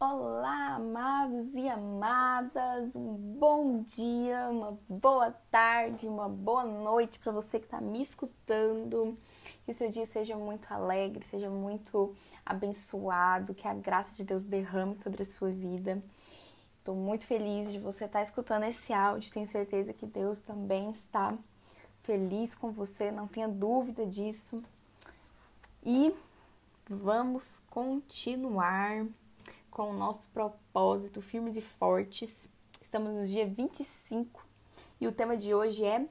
Olá, um bom dia, uma boa tarde, uma boa noite para você que está me escutando. Que o seu dia seja muito alegre, seja muito abençoado, que a graça de Deus derrame sobre a sua vida. Estou muito feliz de você estar tá escutando esse áudio, tenho certeza que Deus também está feliz com você, não tenha dúvida disso. E vamos continuar com o nosso propósito firmes e fortes. Estamos no dia 25 e o tema de hoje é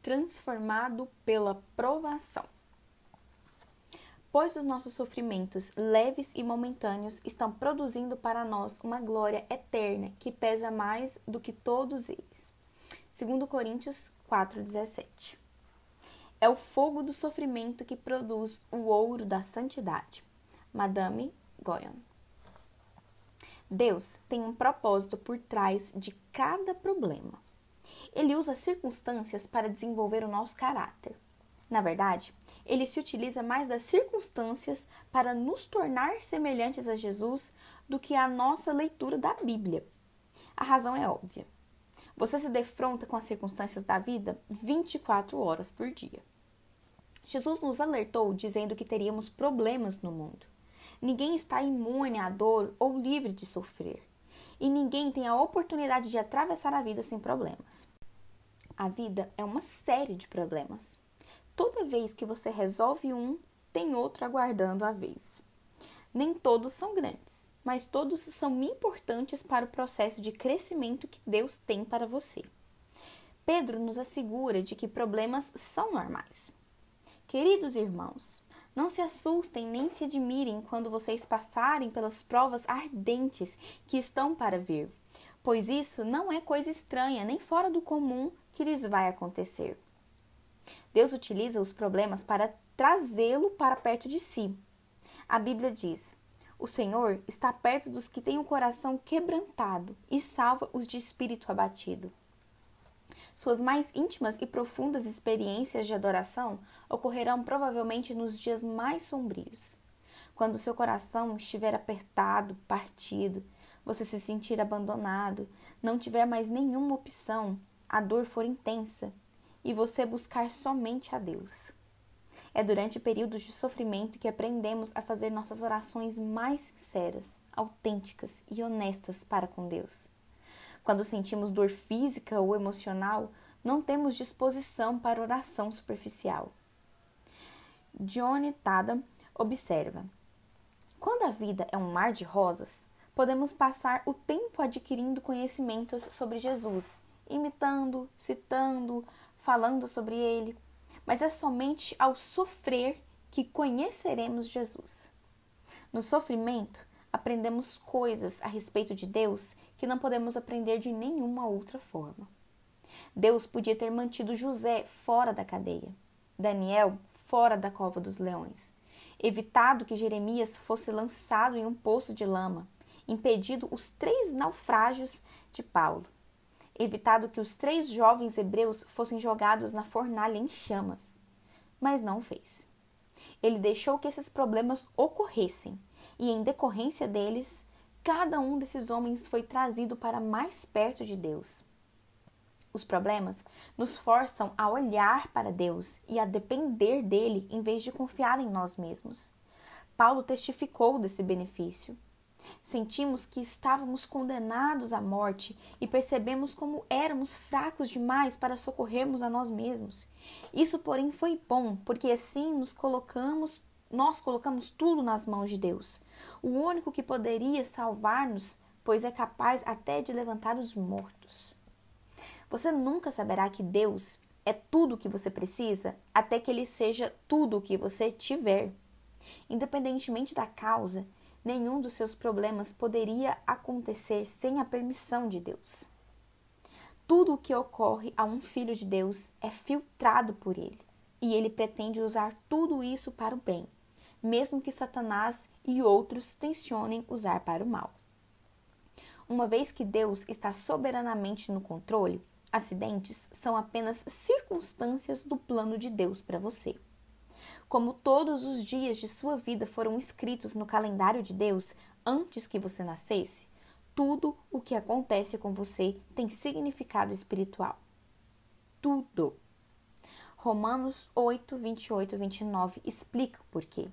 transformado pela provação. Pois os nossos sofrimentos leves e momentâneos estão produzindo para nós uma glória eterna que pesa mais do que todos eles. 2 Coríntios 4,17 É o fogo do sofrimento que produz o ouro da santidade. Madame Goyon Deus tem um propósito por trás de cada problema. Ele usa circunstâncias para desenvolver o nosso caráter. Na verdade, ele se utiliza mais das circunstâncias para nos tornar semelhantes a Jesus do que a nossa leitura da Bíblia. A razão é óbvia. Você se defronta com as circunstâncias da vida 24 horas por dia. Jesus nos alertou dizendo que teríamos problemas no mundo. Ninguém está imune à dor ou livre de sofrer. E ninguém tem a oportunidade de atravessar a vida sem problemas. A vida é uma série de problemas. Toda vez que você resolve um, tem outro aguardando a vez. Nem todos são grandes, mas todos são importantes para o processo de crescimento que Deus tem para você. Pedro nos assegura de que problemas são normais. Queridos irmãos, não se assustem nem se admirem quando vocês passarem pelas provas ardentes que estão para vir, pois isso não é coisa estranha nem fora do comum que lhes vai acontecer. Deus utiliza os problemas para trazê-lo para perto de si. A Bíblia diz: O Senhor está perto dos que têm o coração quebrantado e salva os de espírito abatido. Suas mais íntimas e profundas experiências de adoração ocorrerão provavelmente nos dias mais sombrios. Quando seu coração estiver apertado, partido, você se sentir abandonado, não tiver mais nenhuma opção, a dor for intensa e você buscar somente a Deus. É durante períodos de sofrimento que aprendemos a fazer nossas orações mais sinceras, autênticas e honestas para com Deus. Quando sentimos dor física ou emocional, não temos disposição para oração superficial. Johnny Tada observa: Quando a vida é um mar de rosas, podemos passar o tempo adquirindo conhecimentos sobre Jesus, imitando, citando, falando sobre ele, mas é somente ao sofrer que conheceremos Jesus. No sofrimento, aprendemos coisas a respeito de Deus que não podemos aprender de nenhuma outra forma. Deus podia ter mantido José fora da cadeia, Daniel fora da cova dos leões, evitado que Jeremias fosse lançado em um poço de lama, impedido os três naufrágios de Paulo, evitado que os três jovens hebreus fossem jogados na fornalha em chamas. Mas não fez. Ele deixou que esses problemas ocorressem e, em decorrência deles, cada um desses homens foi trazido para mais perto de Deus. Os problemas nos forçam a olhar para Deus e a depender dele em vez de confiar em nós mesmos. Paulo testificou desse benefício. Sentimos que estávamos condenados à morte e percebemos como éramos fracos demais para socorrermos a nós mesmos. Isso, porém, foi bom, porque assim nos colocamos nós colocamos tudo nas mãos de Deus, o único que poderia salvar-nos, pois é capaz até de levantar os mortos. Você nunca saberá que Deus é tudo o que você precisa até que Ele seja tudo o que você tiver. Independentemente da causa, nenhum dos seus problemas poderia acontecer sem a permissão de Deus. Tudo o que ocorre a um filho de Deus é filtrado por Ele, e Ele pretende usar tudo isso para o bem mesmo que Satanás e outros tensionem usar para o mal. Uma vez que Deus está soberanamente no controle, acidentes são apenas circunstâncias do plano de Deus para você. Como todos os dias de sua vida foram escritos no calendário de Deus antes que você nascesse, tudo o que acontece com você tem significado espiritual. Tudo. Romanos 8, 28 e 29 explica o porquê.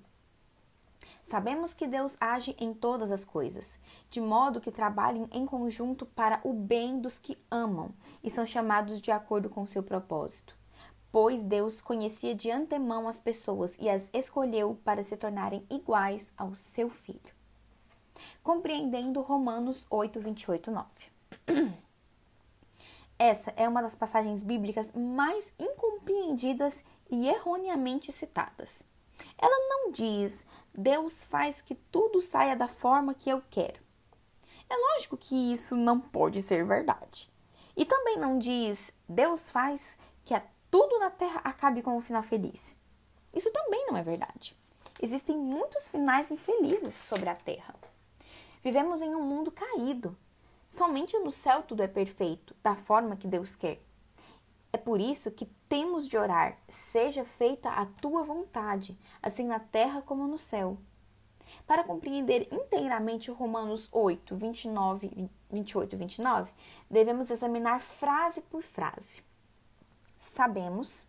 Sabemos que Deus age em todas as coisas, de modo que trabalhem em conjunto para o bem dos que amam e são chamados de acordo com seu propósito. Pois Deus conhecia de antemão as pessoas e as escolheu para se tornarem iguais ao seu filho. Compreendendo Romanos 8, 28, 9. Essa é uma das passagens bíblicas mais incompreendidas e erroneamente citadas. Ela não diz Deus faz que tudo saia da forma que eu quero. É lógico que isso não pode ser verdade. E também não diz Deus faz que tudo na terra acabe com um final feliz. Isso também não é verdade. Existem muitos finais infelizes sobre a terra. Vivemos em um mundo caído. Somente no céu tudo é perfeito, da forma que Deus quer. É por isso que temos de orar: seja feita a tua vontade, assim na terra como no céu. Para compreender inteiramente Romanos 8, 29, 28 e 29, devemos examinar frase por frase. Sabemos.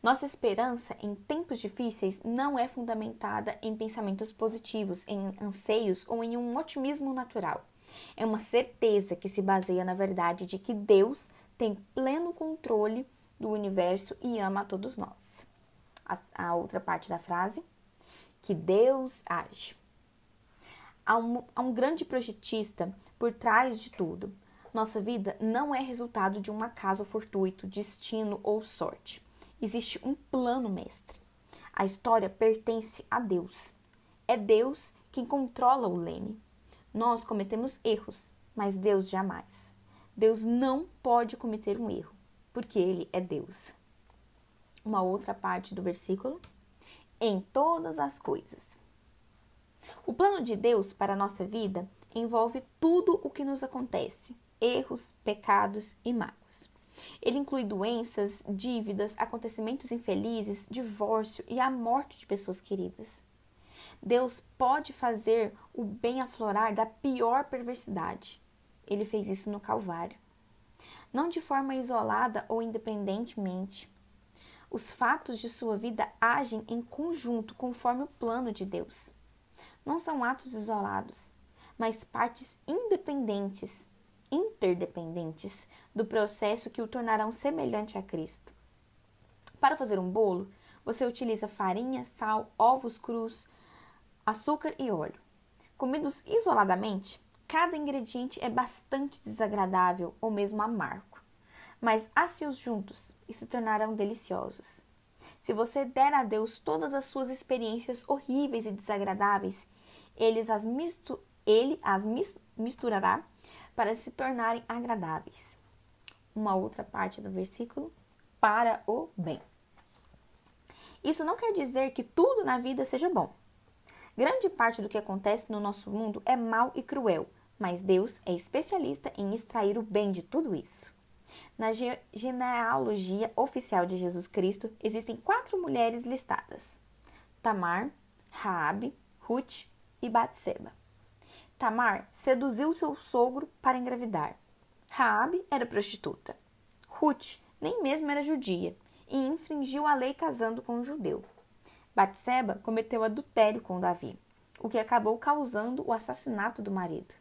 Nossa esperança em tempos difíceis não é fundamentada em pensamentos positivos, em anseios ou em um otimismo natural. É uma certeza que se baseia na verdade de que Deus tem pleno controle do universo e ama a todos nós. A, a outra parte da frase, que Deus age. Há um, há um grande projetista por trás de tudo. Nossa vida não é resultado de um acaso fortuito, destino ou sorte. Existe um plano mestre. A história pertence a Deus. É Deus quem controla o leme. Nós cometemos erros, mas Deus jamais. Deus não pode cometer um erro, porque Ele é Deus. Uma outra parte do versículo. Em todas as coisas. O plano de Deus para a nossa vida envolve tudo o que nos acontece, erros, pecados e mágoas. Ele inclui doenças, dívidas, acontecimentos infelizes, divórcio e a morte de pessoas queridas. Deus pode fazer o bem aflorar da pior perversidade. Ele fez isso no Calvário. Não de forma isolada ou independentemente. Os fatos de sua vida agem em conjunto conforme o plano de Deus. Não são atos isolados, mas partes independentes, interdependentes do processo que o tornarão semelhante a Cristo. Para fazer um bolo, você utiliza farinha, sal, ovos crus, açúcar e óleo. Comidos isoladamente, Cada ingrediente é bastante desagradável ou mesmo amargo, mas asse-os juntos e se tornarão deliciosos. Se você der a Deus todas as suas experiências horríveis e desagradáveis, ele as, mistu ele as misturará para se tornarem agradáveis. Uma outra parte do versículo, para o bem. Isso não quer dizer que tudo na vida seja bom. Grande parte do que acontece no nosso mundo é mal e cruel, mas Deus é especialista em extrair o bem de tudo isso. Na genealogia oficial de Jesus Cristo, existem quatro mulheres listadas: Tamar, Raabe, Ruth e Batseba. Tamar seduziu seu sogro para engravidar. Raabe era prostituta. Ruth nem mesmo era judia e infringiu a lei casando com um judeu. Batseba cometeu adultério com Davi, o que acabou causando o assassinato do marido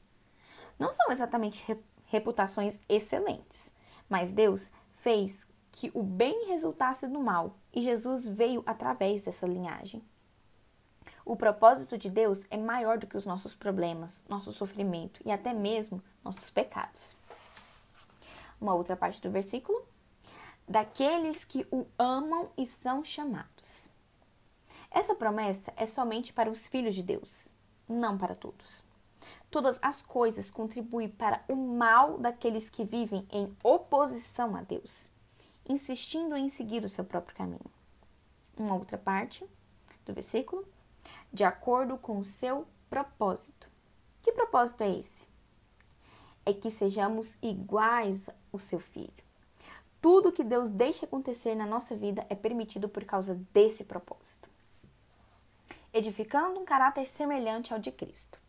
não são exatamente reputações excelentes, mas Deus fez que o bem resultasse do mal e Jesus veio através dessa linhagem. O propósito de Deus é maior do que os nossos problemas, nosso sofrimento e até mesmo nossos pecados. Uma outra parte do versículo: daqueles que o amam e são chamados. Essa promessa é somente para os filhos de Deus, não para todos. Todas as coisas contribuem para o mal daqueles que vivem em oposição a Deus, insistindo em seguir o seu próprio caminho. Uma outra parte, do versículo, de acordo com o seu propósito. Que propósito é esse? É que sejamos iguais ao seu filho. Tudo que Deus deixa acontecer na nossa vida é permitido por causa desse propósito. Edificando um caráter semelhante ao de Cristo.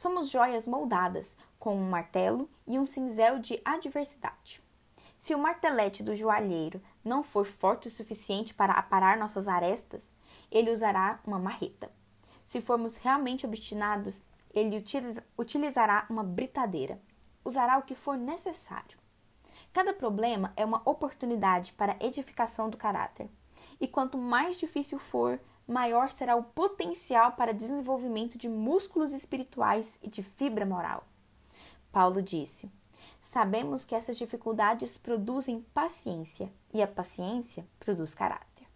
Somos joias moldadas com um martelo e um cinzel de adversidade. Se o martelete do joalheiro não for forte o suficiente para aparar nossas arestas, ele usará uma marreta. Se formos realmente obstinados, ele utilizará uma britadeira. Usará o que for necessário. Cada problema é uma oportunidade para a edificação do caráter. E quanto mais difícil for, maior será o potencial para desenvolvimento de músculos espirituais e de fibra moral. Paulo disse: Sabemos que essas dificuldades produzem paciência e a paciência produz caráter.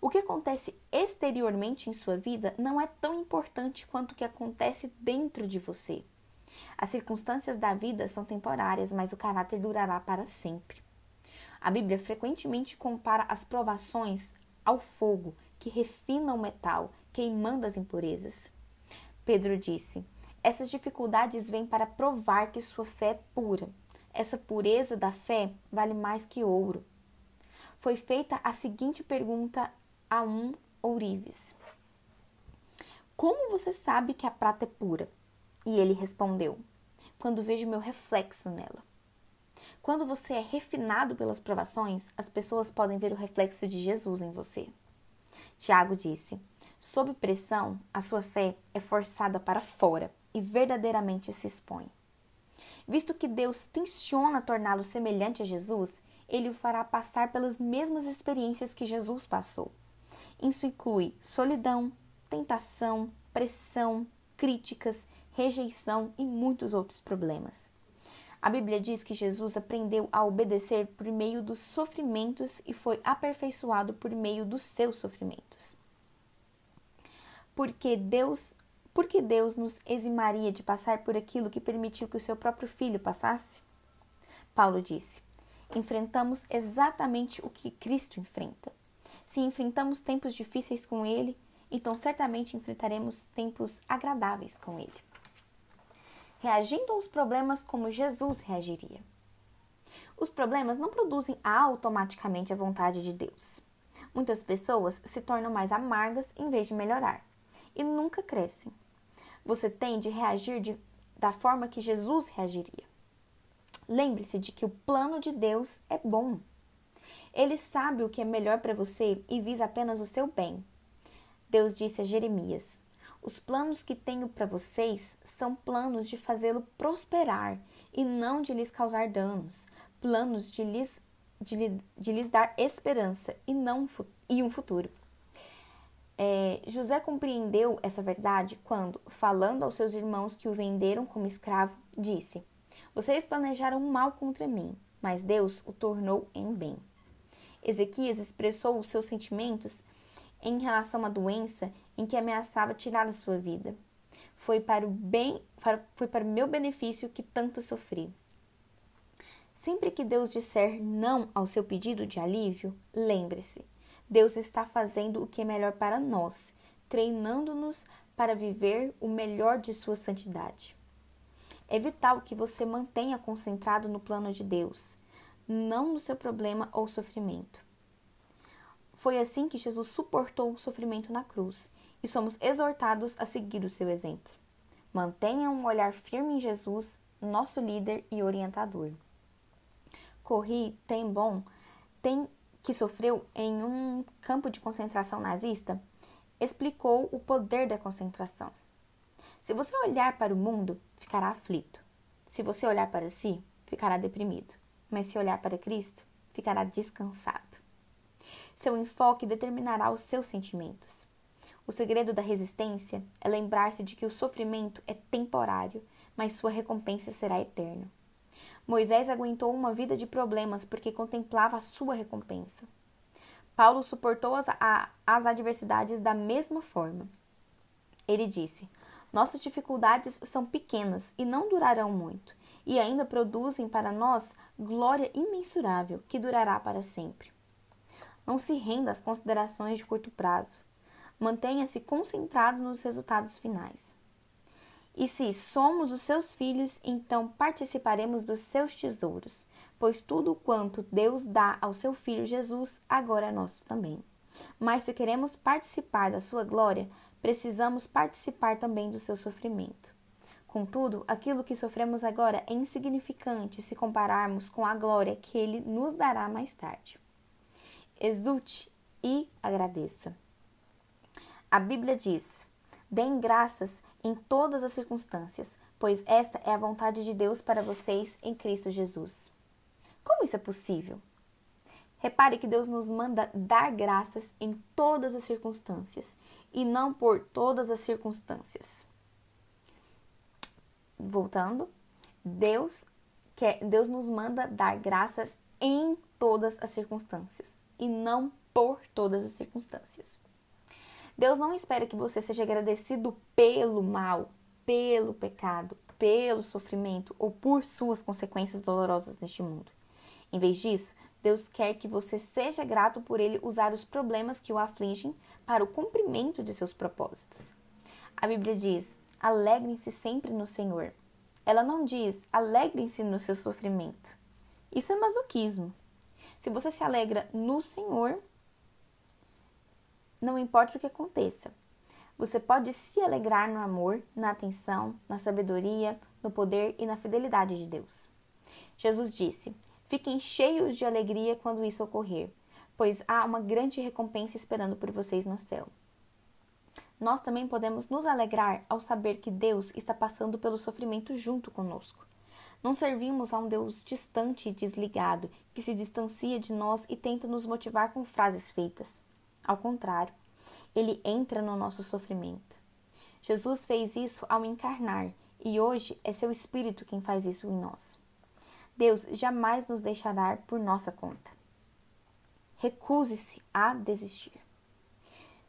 O que acontece exteriormente em sua vida não é tão importante quanto o que acontece dentro de você. As circunstâncias da vida são temporárias, mas o caráter durará para sempre. A Bíblia frequentemente compara as provações ao fogo que refina o metal, queimando as impurezas. Pedro disse: essas dificuldades vêm para provar que sua fé é pura. Essa pureza da fé vale mais que ouro. Foi feita a seguinte pergunta a um ourives: Como você sabe que a prata é pura? E ele respondeu: Quando vejo meu reflexo nela. Quando você é refinado pelas provações, as pessoas podem ver o reflexo de Jesus em você. Tiago disse: Sob pressão, a sua fé é forçada para fora e verdadeiramente se expõe. Visto que Deus tenciona torná-lo semelhante a Jesus, ele o fará passar pelas mesmas experiências que Jesus passou. Isso inclui solidão, tentação, pressão, críticas, rejeição e muitos outros problemas. A Bíblia diz que Jesus aprendeu a obedecer por meio dos sofrimentos e foi aperfeiçoado por meio dos seus sofrimentos. Porque Deus por que Deus nos eximaria de passar por aquilo que permitiu que o seu próprio filho passasse? Paulo disse: enfrentamos exatamente o que Cristo enfrenta. Se enfrentamos tempos difíceis com Ele, então certamente enfrentaremos tempos agradáveis com Ele. Reagindo aos problemas como Jesus reagiria. Os problemas não produzem automaticamente a vontade de Deus. Muitas pessoas se tornam mais amargas em vez de melhorar e nunca crescem você tem de reagir de, da forma que Jesus reagiria. Lembre-se de que o plano de Deus é bom. Ele sabe o que é melhor para você e visa apenas o seu bem. Deus disse a Jeremias: Os planos que tenho para vocês são planos de fazê-lo prosperar e não de lhes causar danos, planos de lhes, de, de lhes dar esperança e, não, e um futuro. É, José compreendeu essa verdade quando, falando aos seus irmãos que o venderam como escravo, disse: Vocês planejaram mal contra mim, mas Deus o tornou em bem. Ezequias expressou os seus sentimentos em relação à doença em que ameaçava tirar a sua vida. Foi para o bem, foi para o meu benefício que tanto sofri. Sempre que Deus disser não ao seu pedido de alívio, lembre-se, Deus está fazendo o que é melhor para nós, treinando-nos para viver o melhor de sua santidade. É vital que você mantenha concentrado no plano de Deus, não no seu problema ou sofrimento. Foi assim que Jesus suportou o sofrimento na cruz e somos exortados a seguir o seu exemplo. Mantenha um olhar firme em Jesus, nosso líder e orientador. Corri tem bom tem que sofreu em um campo de concentração nazista, explicou o poder da concentração. Se você olhar para o mundo, ficará aflito. Se você olhar para si, ficará deprimido. Mas se olhar para Cristo, ficará descansado. Seu enfoque determinará os seus sentimentos. O segredo da resistência é lembrar-se de que o sofrimento é temporário, mas sua recompensa será eterna. Moisés aguentou uma vida de problemas porque contemplava a sua recompensa. Paulo suportou as, a, as adversidades da mesma forma. Ele disse: Nossas dificuldades são pequenas e não durarão muito, e ainda produzem para nós glória imensurável que durará para sempre. Não se renda às considerações de curto prazo. Mantenha-se concentrado nos resultados finais. E se somos os seus filhos, então participaremos dos seus tesouros, pois tudo quanto Deus dá ao seu filho Jesus agora é nosso também. Mas se queremos participar da sua glória, precisamos participar também do seu sofrimento. Contudo, aquilo que sofremos agora é insignificante se compararmos com a glória que ele nos dará mais tarde. Exulte e agradeça. A Bíblia diz: Deem graças em todas as circunstâncias, pois esta é a vontade de Deus para vocês em Cristo Jesus. Como isso é possível? Repare que Deus nos manda dar graças em todas as circunstâncias e não por todas as circunstâncias. Voltando, Deus quer, Deus nos manda dar graças em todas as circunstâncias e não por todas as circunstâncias. Deus não espera que você seja agradecido pelo mal, pelo pecado, pelo sofrimento ou por suas consequências dolorosas neste mundo. Em vez disso, Deus quer que você seja grato por ele usar os problemas que o afligem para o cumprimento de seus propósitos. A Bíblia diz: alegrem-se sempre no Senhor. Ela não diz: alegrem-se no seu sofrimento. Isso é masoquismo. Se você se alegra no Senhor, não importa o que aconteça. Você pode se alegrar no amor, na atenção, na sabedoria, no poder e na fidelidade de Deus. Jesus disse: Fiquem cheios de alegria quando isso ocorrer, pois há uma grande recompensa esperando por vocês no céu. Nós também podemos nos alegrar ao saber que Deus está passando pelo sofrimento junto conosco. Não servimos a um Deus distante e desligado, que se distancia de nós e tenta nos motivar com frases feitas. Ao contrário, ele entra no nosso sofrimento. Jesus fez isso ao encarnar e hoje é seu Espírito quem faz isso em nós. Deus jamais nos deixará por nossa conta. Recuse-se a desistir.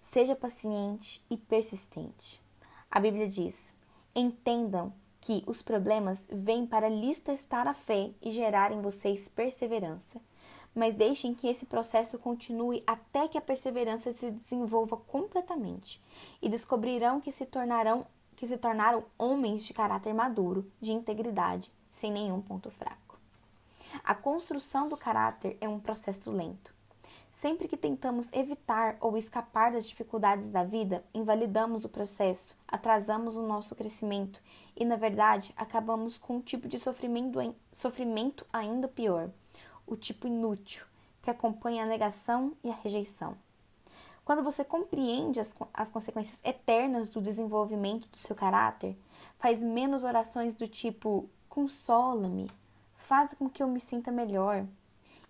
Seja paciente e persistente. A Bíblia diz: entendam que os problemas vêm para lhes testar a fé e gerar em vocês perseverança, mas deixem que esse processo continue até que a perseverança se desenvolva completamente e descobrirão que se tornarão que se tornaram homens de caráter maduro, de integridade, sem nenhum ponto fraco. A construção do caráter é um processo lento. Sempre que tentamos evitar ou escapar das dificuldades da vida, invalidamos o processo, atrasamos o nosso crescimento e, na verdade, acabamos com um tipo de sofrimento, sofrimento ainda pior, o tipo inútil, que acompanha a negação e a rejeição. Quando você compreende as, as consequências eternas do desenvolvimento do seu caráter, faz menos orações do tipo consola-me, faz com que eu me sinta melhor.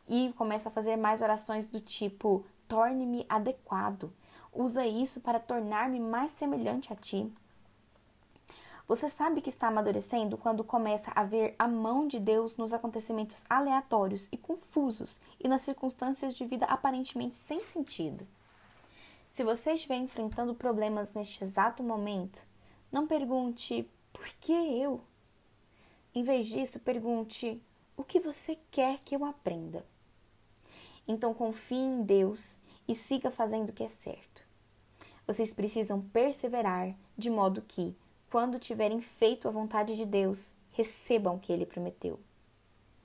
E começa a fazer mais orações do tipo: torne-me adequado. Usa isso para tornar-me mais semelhante a ti. Você sabe que está amadurecendo quando começa a ver a mão de Deus nos acontecimentos aleatórios e confusos e nas circunstâncias de vida aparentemente sem sentido. Se você estiver enfrentando problemas neste exato momento, não pergunte por que eu? Em vez disso, pergunte o que você quer que eu aprenda. Então confie em Deus e siga fazendo o que é certo. Vocês precisam perseverar de modo que, quando tiverem feito a vontade de Deus, recebam o que ele prometeu.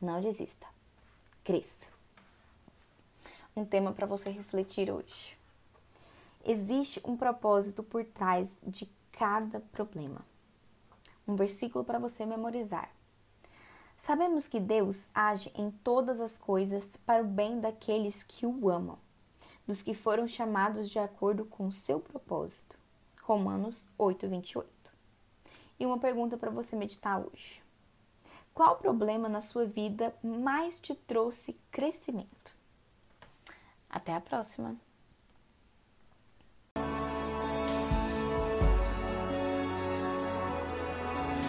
Não desista. Cresça. Um tema para você refletir hoje. Existe um propósito por trás de cada problema. Um versículo para você memorizar. Sabemos que Deus age em todas as coisas para o bem daqueles que o amam, dos que foram chamados de acordo com o seu propósito. Romanos 8, 28. E uma pergunta para você meditar hoje: Qual problema na sua vida mais te trouxe crescimento? Até a próxima!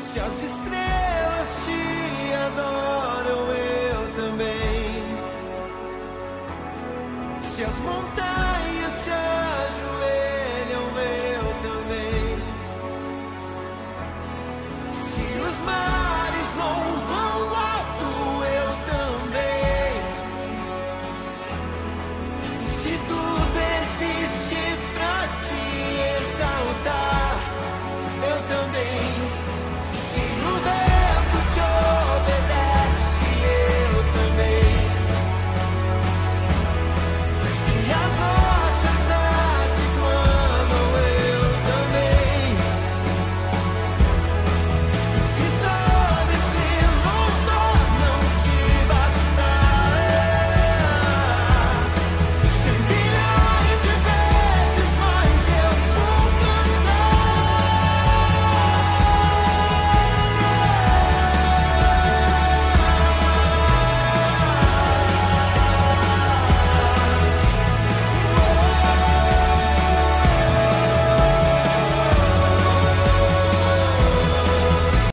Se as estrelas